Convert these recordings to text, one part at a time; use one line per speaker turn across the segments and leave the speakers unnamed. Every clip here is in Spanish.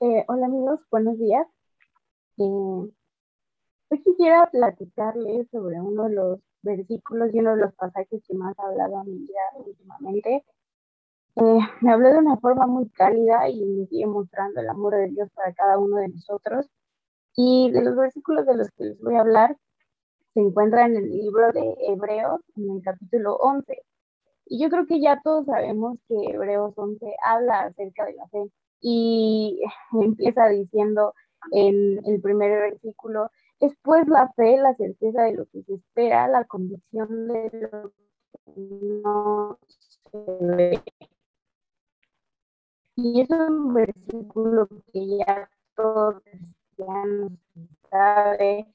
Eh, hola amigos, buenos días. Eh, hoy quisiera platicarles sobre uno de los versículos y uno de los pasajes que más ha hablado a mi vida últimamente. Eh, me habló de una forma muy cálida y me sigue mostrando el amor de Dios para cada uno de nosotros. Y de los versículos de los que les voy a hablar se encuentran en el libro de Hebreos, en el capítulo 11. Y yo creo que ya todos sabemos que Hebreos 11 habla acerca de la fe y empieza diciendo en el primer versículo, es pues la fe, la certeza de lo que se espera, la convicción de lo que no se ve. Y es un versículo que ya todos cristianos saben,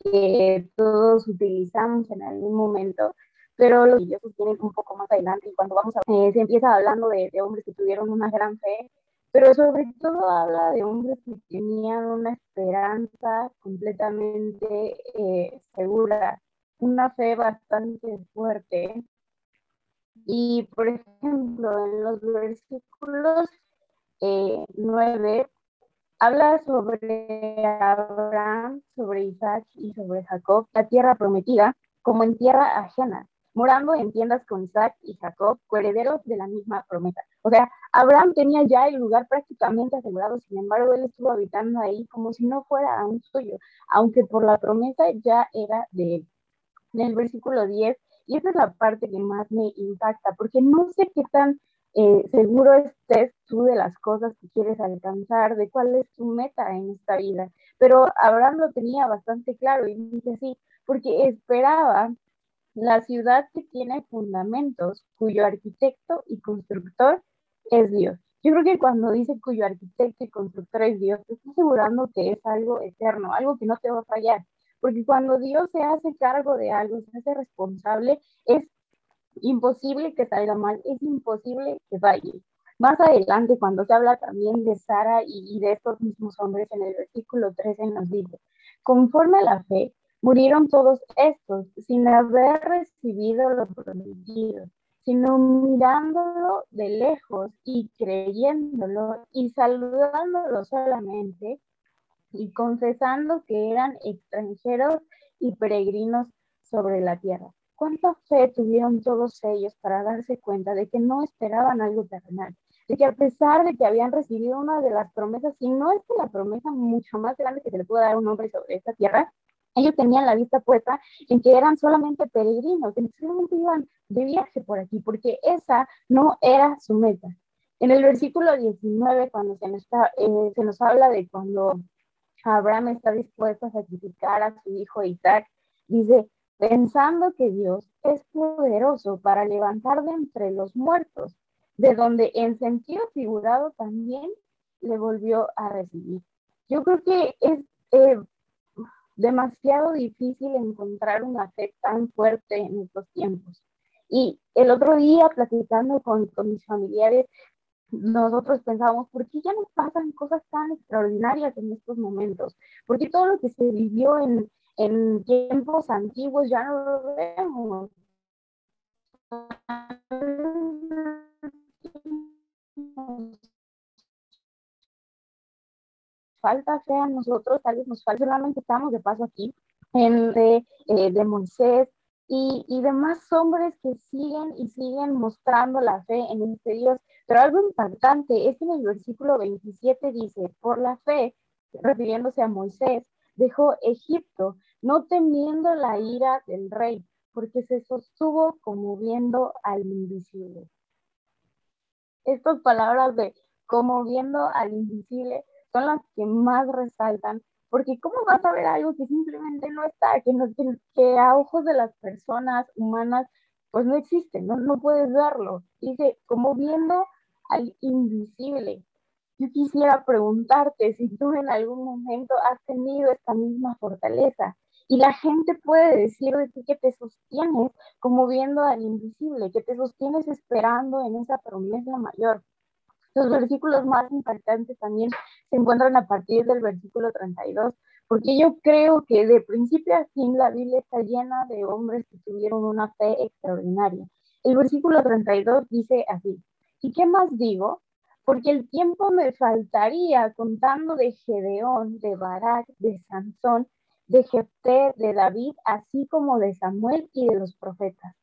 que todos utilizamos en algún momento, pero los religiosos tienen un poco más adelante y cuando vamos a eh, se empieza hablando de, de, hombres que tuvieron una gran fe, pero sobre todo habla de hombres que tenían una esperanza completamente eh, segura, una fe bastante fuerte. Y por ejemplo, en los versículos eh, 9 habla sobre Abraham, sobre Isaac y sobre Jacob, la tierra prometida, como en tierra ajena morando en tiendas con Isaac y Jacob, coherederos de la misma promesa. O sea, Abraham tenía ya el lugar prácticamente asegurado, sin embargo, él estuvo habitando ahí como si no fuera un suyo, aunque por la promesa ya era de él. En el versículo 10, y esa es la parte que más me impacta, porque no sé qué tan eh, seguro estés tú de las cosas que quieres alcanzar, de cuál es tu meta en esta vida, pero Abraham lo tenía bastante claro y dice así, porque esperaba la ciudad que tiene fundamentos, cuyo arquitecto y constructor es Dios. Yo creo que cuando dice cuyo arquitecto y constructor es Dios, te está asegurando que es algo eterno, algo que no te va a fallar. Porque cuando Dios se hace cargo de algo, se hace responsable, es imposible que salga mal, es imposible que falle. Más adelante, cuando se habla también de Sara y, de estos mismos hombres, en el versículo 13 nos dice, conforme a la fe, Murieron todos estos sin haber recibido lo prometido, sino mirándolo de lejos y creyéndolo y saludándolo solamente y confesando que eran extranjeros y peregrinos sobre la tierra. ¿Cuánta fe tuvieron todos ellos para darse cuenta de que no esperaban algo terrenal? De que a pesar de que habían recibido una de las promesas, y no es que la promesa mucho más grande que se le pueda dar a un hombre sobre esta tierra, ellos tenían la vista puesta en que eran solamente peregrinos, que solamente iban de viaje por aquí, porque esa no era su meta. En el versículo 19, cuando se nos, eh, se nos habla de cuando Abraham está dispuesto a sacrificar a su hijo Isaac, dice, pensando que Dios es poderoso para levantar de entre los muertos, de donde en sentido figurado también le volvió a recibir. Yo creo que es eh, demasiado difícil encontrar una fe tan fuerte en estos tiempos. Y el otro día, platicando con, mis familiares, nosotros pensábamos, ¿por qué ya no pasan cosas tan extraordinarias en estos momentos? Porque todo lo que se vivió en, en tiempos antiguos ya no lo vemos falta fe a nosotros, tal vez nos falta, solamente estamos de paso aquí, en de, eh, de Moisés y, y, demás hombres que siguen y siguen mostrando la fe en este Dios. Pero algo impactante es que en el versículo 27 dice, por la fe, refiriéndose a Moisés, dejó Egipto, no temiendo la ira del rey, porque se sostuvo como viendo al invisible. Estas palabras de como viendo al invisible son las que más resaltan, porque ¿cómo vas a ver algo que simplemente no está, que, no, que, a ojos de las personas humanas pues no existe, no, no puedes verlo? Dice, como viendo al invisible. Yo quisiera preguntarte si tú en algún momento has tenido esta misma fortaleza y la gente puede decir de ti que te sostienes como viendo al invisible, que te sostienes esperando en esa promesa mayor. Los versículos más impactantes también se encuentran a partir del versículo 32, porque yo creo que de principio a fin la Biblia está llena de hombres que tuvieron una fe extraordinaria. El versículo 32 dice así, ¿y qué más digo? porque el tiempo me faltaría contando de Gedeón, de Barak, de Sansón, de Jefté, de David, así como de Samuel y de los profetas.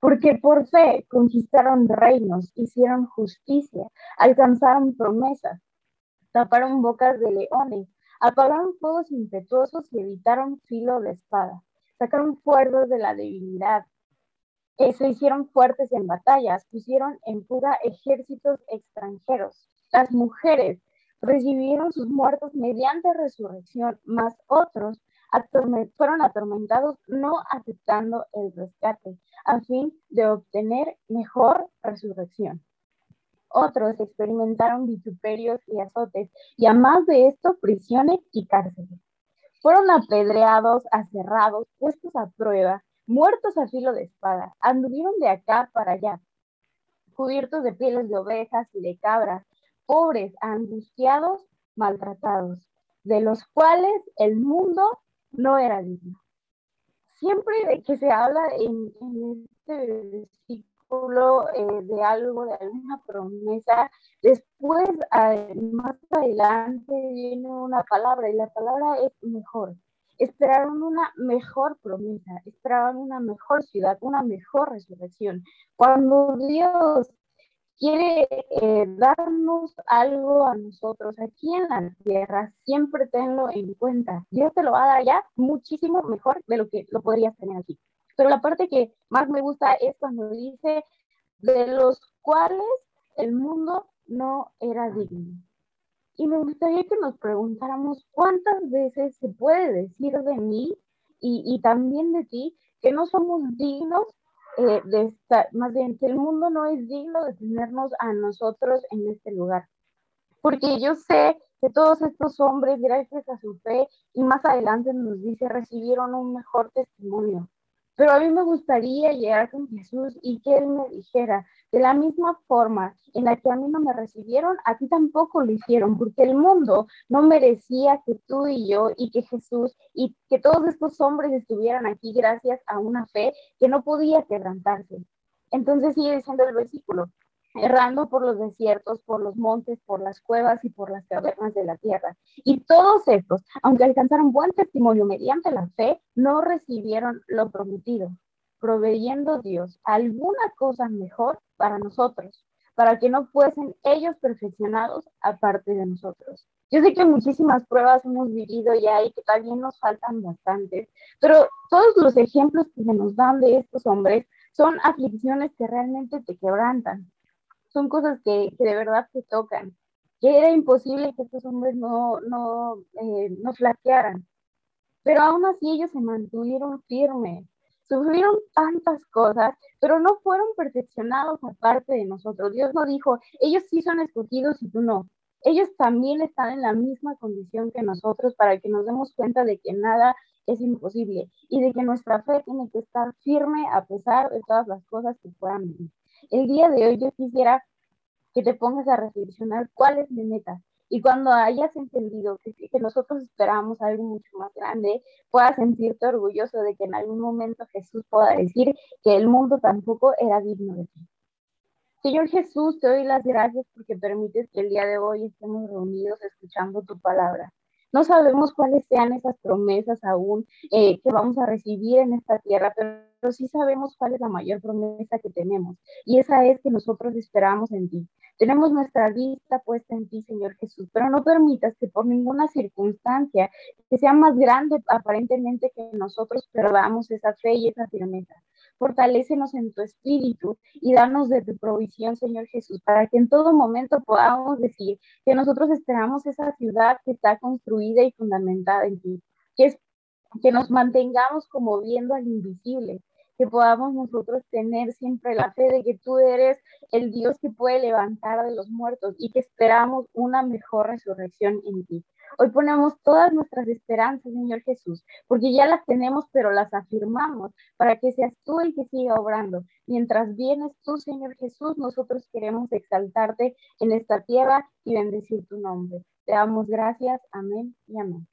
Porque por fe conquistaron reinos, hicieron justicia, alcanzaron promesas, taparon bocas de leones, apagaron fuegos impetuosos y evitaron filo de espada, sacaron fuerzas de la debilidad, eh, se hicieron fuertes en batallas, pusieron en fuga ejércitos extranjeros. Las mujeres recibieron sus muertos mediante resurrección, más otros fueron atormentados no aceptando el rescate, a fin de obtener mejor resurrección. Otros experimentaron vituperios y azotes, y a más de esto, prisiones y cárceles. Fueron apedreados, aserrados, puestos a prueba, muertos a filo de espada, anduvieron de acá para allá, cubiertos de pieles de ovejas y de cabras, pobres, angustiados, maltratados, de los cuales el mundo no era digno. Siempre que se habla en, este versículo eh, de algo, de alguna promesa, después, más adelante, viene una palabra y la palabra es mejor esperaron una mejor promesa, esperaban una mejor ciudad, una mejor resurrección. Cuando Dios quiere eh, darnos algo a nosotros aquí en la tierra, siempre tenlo en cuenta. Dios te lo va a dar ya muchísimo mejor de lo que lo podrías tener aquí. Pero la parte que más me gusta es cuando dice de los cuales el mundo no era digno. Y me gustaría que nos preguntáramos cuántas veces se puede decir de mí y, también de ti que no somos dignos eh, de estar, más bien que el mundo no es digno de tenernos a nosotros en este lugar. Porque yo sé que todos estos hombres, gracias a su fe, y más adelante nos dice, recibieron un mejor testimonio. Pero a mí me gustaría llegar con Jesús y que Él me dijera, de la misma forma en la que a mí no me recibieron, a ti tampoco lo hicieron, porque el mundo no merecía que tú y yo y que Jesús y que todos estos hombres estuvieran aquí gracias a una fe que no podía quebrantarse. Entonces sigue diciendo el versículo, errando por los desiertos, por los montes, por las cuevas y por las cavernas de la tierra. Y todos estos, aunque alcanzaron buen testimonio mediante la fe, no recibieron lo prometido, proveyendo Dios alguna cosa mejor para nosotros, para que no fuesen ellos perfeccionados aparte de nosotros. Yo sé que muchísimas pruebas hemos vivido ya y que también nos faltan bastantes, pero todos los ejemplos que se nos dan de estos hombres son aflicciones que realmente te quebrantan, son cosas que, de verdad te tocan, que era imposible que estos hombres no, no, eh, no flaquearan. Pero aún así ellos se mantuvieron firmes, sufrieron tantas cosas, pero no fueron perfeccionados aparte de nosotros. Dios no dijo, ellos sí son escogidos y tú no. Ellos también están en la misma condición que nosotros para que nos demos cuenta de que nada es imposible y de que nuestra fe tiene que estar firme a pesar de todas las cosas que puedan venir. El día de hoy yo quisiera que te pongas a reflexionar cuál es mi meta. Y cuando hayas entendido que, nosotros esperamos algo mucho más grande, puedas sentirte orgulloso de que en algún momento Jesús pueda decir que el mundo tampoco era digno de ti. Señor Jesús, te doy las gracias porque permites que el día de hoy estemos reunidos escuchando tu palabra. No sabemos cuáles sean esas promesas aún eh, que vamos a recibir en esta tierra, pero sí sabemos cuál es la mayor promesa que tenemos. Y esa es que nosotros esperamos en ti. Tenemos nuestra vista puesta en ti, Señor Jesús, pero no permitas que por ninguna circunstancia que sea más grande aparentemente que nosotros perdamos esa fe y esa firmeza. Fortalécenos en tu espíritu y danos de tu provisión, Señor Jesús, para que en todo momento podamos decir que nosotros esperamos esa ciudad que está construida y fundamentada en ti, que, que nos mantengamos como viendo al invisible, que podamos nosotros tener siempre la fe de que tú eres el Dios que puede levantar de los muertos y que esperamos una mejor resurrección en ti. Hoy ponemos todas nuestras esperanzas, Señor Jesús, porque ya las tenemos, pero las afirmamos para que seas tú el que siga obrando. Mientras vienes tú, Señor Jesús, nosotros queremos exaltarte en esta tierra y bendecir tu nombre. Te damos gracias. Amén y amén.